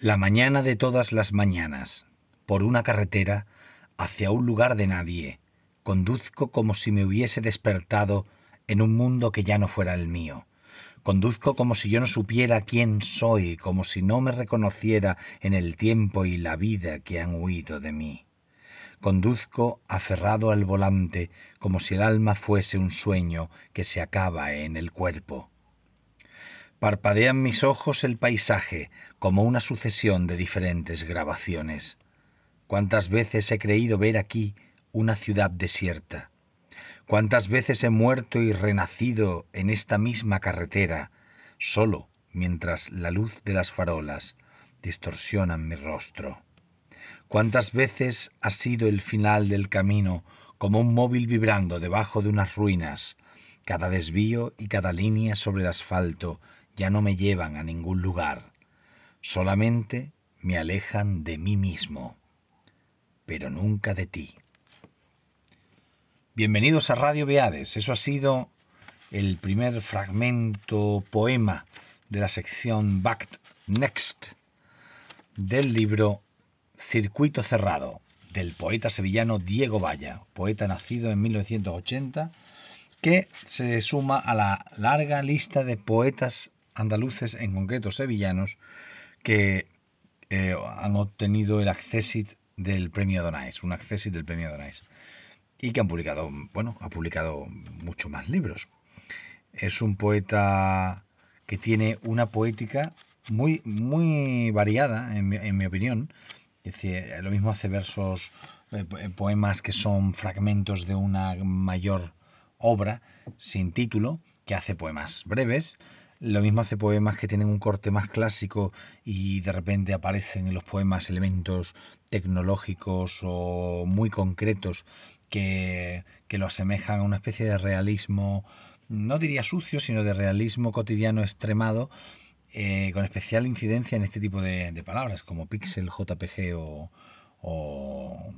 La mañana de todas las mañanas, por una carretera, hacia un lugar de nadie, conduzco como si me hubiese despertado en un mundo que ya no fuera el mío. Conduzco como si yo no supiera quién soy, como si no me reconociera en el tiempo y la vida que han huido de mí. Conduzco aferrado al volante, como si el alma fuese un sueño que se acaba en el cuerpo. Parpadean mis ojos el paisaje como una sucesión de diferentes grabaciones. Cuántas veces he creído ver aquí una ciudad desierta. Cuántas veces he muerto y renacido en esta misma carretera, solo mientras la luz de las farolas distorsionan mi rostro. Cuántas veces ha sido el final del camino como un móvil vibrando debajo de unas ruinas, cada desvío y cada línea sobre el asfalto ya no me llevan a ningún lugar, solamente me alejan de mí mismo, pero nunca de ti. Bienvenidos a Radio Beades, eso ha sido el primer fragmento poema de la sección Back Next del libro Circuito Cerrado del poeta sevillano Diego Valla, poeta nacido en 1980, que se suma a la larga lista de poetas andaluces, en concreto sevillanos, que eh, han obtenido el accesit del premio Donais, un accesit del premio Donais, y que han publicado, bueno, ha publicado mucho más libros. Es un poeta que tiene una poética muy, muy variada, en mi, opinión. Es lo mismo hace versos, eh, poemas que son fragmentos de una mayor obra sin título, que hace poemas breves, lo mismo hace poemas que tienen un corte más clásico y de repente aparecen en los poemas elementos tecnológicos o muy concretos que, lo asemejan a una especie de realismo, no diría sucio, sino de realismo cotidiano extremado, eh, con especial incidencia en este tipo de, palabras como pixel, JPG o, o,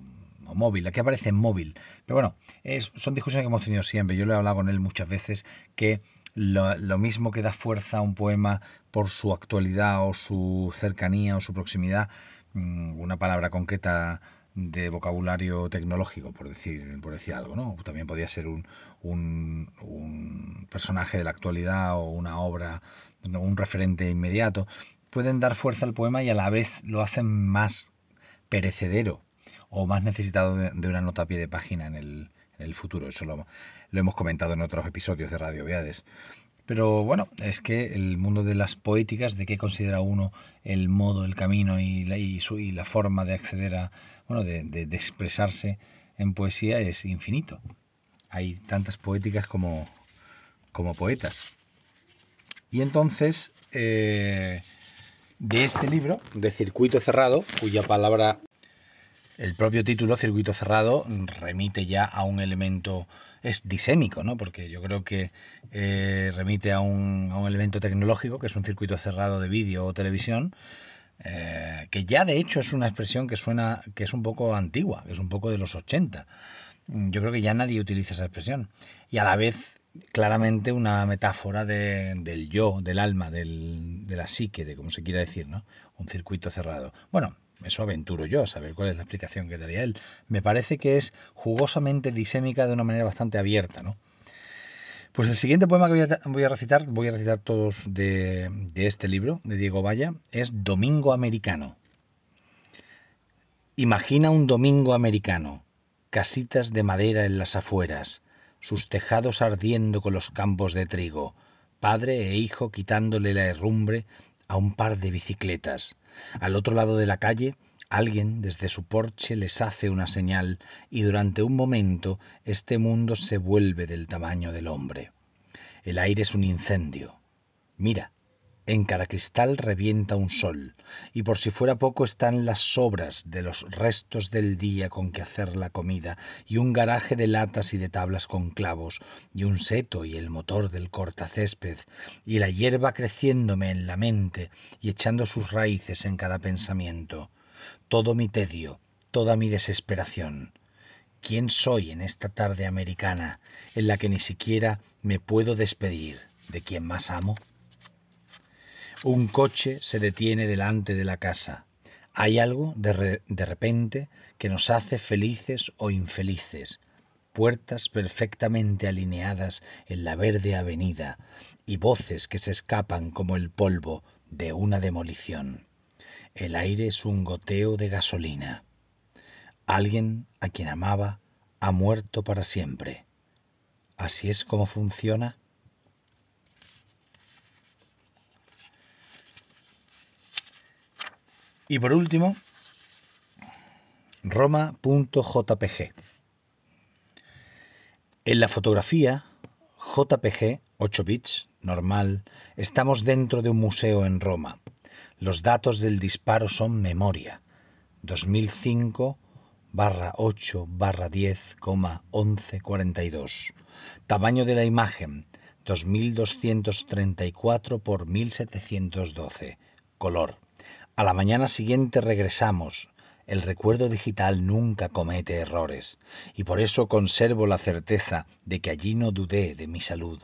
móvil. Aquí aparece móvil. Pero bueno, es, son discusiones que hemos tenido siempre. Yo le he hablado con él muchas veces que lo, mismo que da fuerza a un poema por su actualidad o su cercanía o su proximidad, mm, una palabra concreta de vocabulario tecnológico, por decir, por decir algo, ¿no? También podría ser un, un, un personaje de la actualidad o una obra, un referente inmediato. Pueden dar fuerza al poema y a la vez lo hacen más perecedero o más necesitado de, una nota a pie de página en el, el futuro. Eso lo, hemos comentado en otros episodios de Radio Viades. Pero bueno, es que el mundo de las poéticas, de qué considera uno el modo, el camino y la, y su, y la forma de acceder a, bueno, de, de, expresarse en poesía es infinito. Hay tantas poéticas como, como poetas. Y entonces, eh, de este libro, de Circuito Cerrado, cuya palabra, el propio título, Circuito Cerrado, remite ya a un elemento es disémico, ¿no? Porque yo creo que eh, remite a un, a un, elemento tecnológico, que es un circuito cerrado de vídeo o televisión, eh, que ya de hecho es una expresión que suena, que es un poco antigua, que es un poco de los 80. Yo creo que ya nadie utiliza esa expresión. Y a la vez, claramente, una metáfora de, del yo, del alma, del, de la psique, de como se quiera decir, ¿no? Un circuito cerrado. Bueno, eso aventuro yo a saber cuál es la explicación que daría él. Me parece que es jugosamente disémica de una manera bastante abierta, ¿no? Pues el siguiente poema que voy a, recitar, voy a recitar todos de, de este libro, de Diego Valla, es Domingo Americano. Imagina un domingo americano, casitas de madera en las afueras, sus tejados ardiendo con los campos de trigo, padre e hijo quitándole la herrumbre a un par de bicicletas, al otro lado de la calle, alguien desde su porche les hace una señal y durante un momento este mundo se vuelve del tamaño del hombre. El aire es un incendio. Mira, en cada cristal revienta un sol, y por si fuera poco están las sobras de los restos del día con que hacer la comida, y un garaje de latas y de tablas con clavos, y un seto y el motor del cortacésped, y la hierba creciéndome en la mente y echando sus raíces en cada pensamiento. Todo mi tedio, toda mi desesperación. ¿Quién soy en esta tarde americana en la que ni siquiera me puedo despedir de quien más amo? Un coche se detiene delante de la casa. Hay algo de, de repente que nos hace felices o infelices. Puertas perfectamente alineadas en la verde avenida y voces que se escapan como el polvo de una demolición. El aire es un goteo de gasolina. Alguien a quien amaba ha muerto para siempre. ¿Así es como funciona? Y por último, Roma.jpg. En la fotografía, JPG, 8 bits, normal, estamos dentro de un museo en Roma. Los datos del disparo son memoria. 2005 barra 8 barra 10, 11 42. Tamaño de la imagen 2234 por 1712. Color. A la mañana siguiente regresamos. El recuerdo digital nunca comete errores, y por eso conservo la certeza de que allí no dudé de mi salud.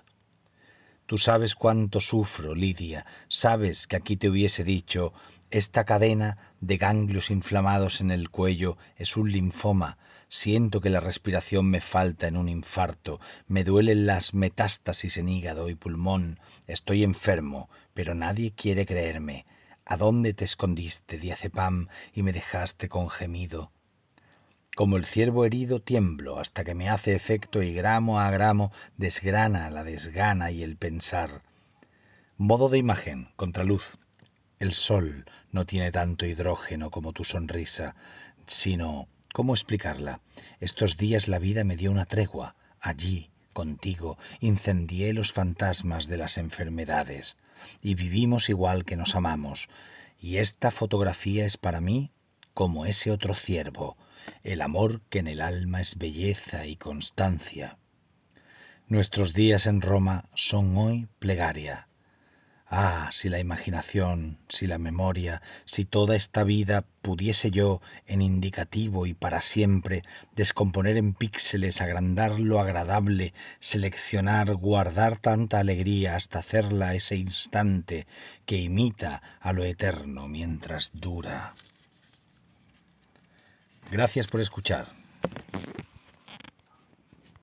Tú sabes cuánto sufro, Lidia, sabes que aquí te hubiese dicho, esta cadena de ganglios inflamados en el cuello es un linfoma, siento que la respiración me falta en un infarto, me duelen las metástasis en hígado y pulmón, estoy enfermo, pero nadie quiere creerme. ¿A dónde te escondiste, diazepam, y me dejaste con gemido? Como el ciervo herido tiemblo hasta que me hace efecto y gramo a gramo desgrana la desgana y el pensar. Modo de imagen, contraluz. El sol no tiene tanto hidrógeno como tu sonrisa, sino, ¿cómo explicarla? Estos días la vida me dio una tregua. Allí, contigo, incendié los fantasmas de las enfermedades y vivimos igual que nos amamos. Y esta fotografía es para mí como ese otro ciervo, el amor que en el alma es belleza y constancia. Nuestros días en Roma son hoy plegaria. Ah, si la imaginación, si la memoria, si toda esta vida pudiese yo, en indicativo y para siempre, descomponer en píxeles, agrandar lo agradable, seleccionar, guardar tanta alegría hasta hacerla ese instante que imita a lo eterno mientras dura. Gracias por escuchar.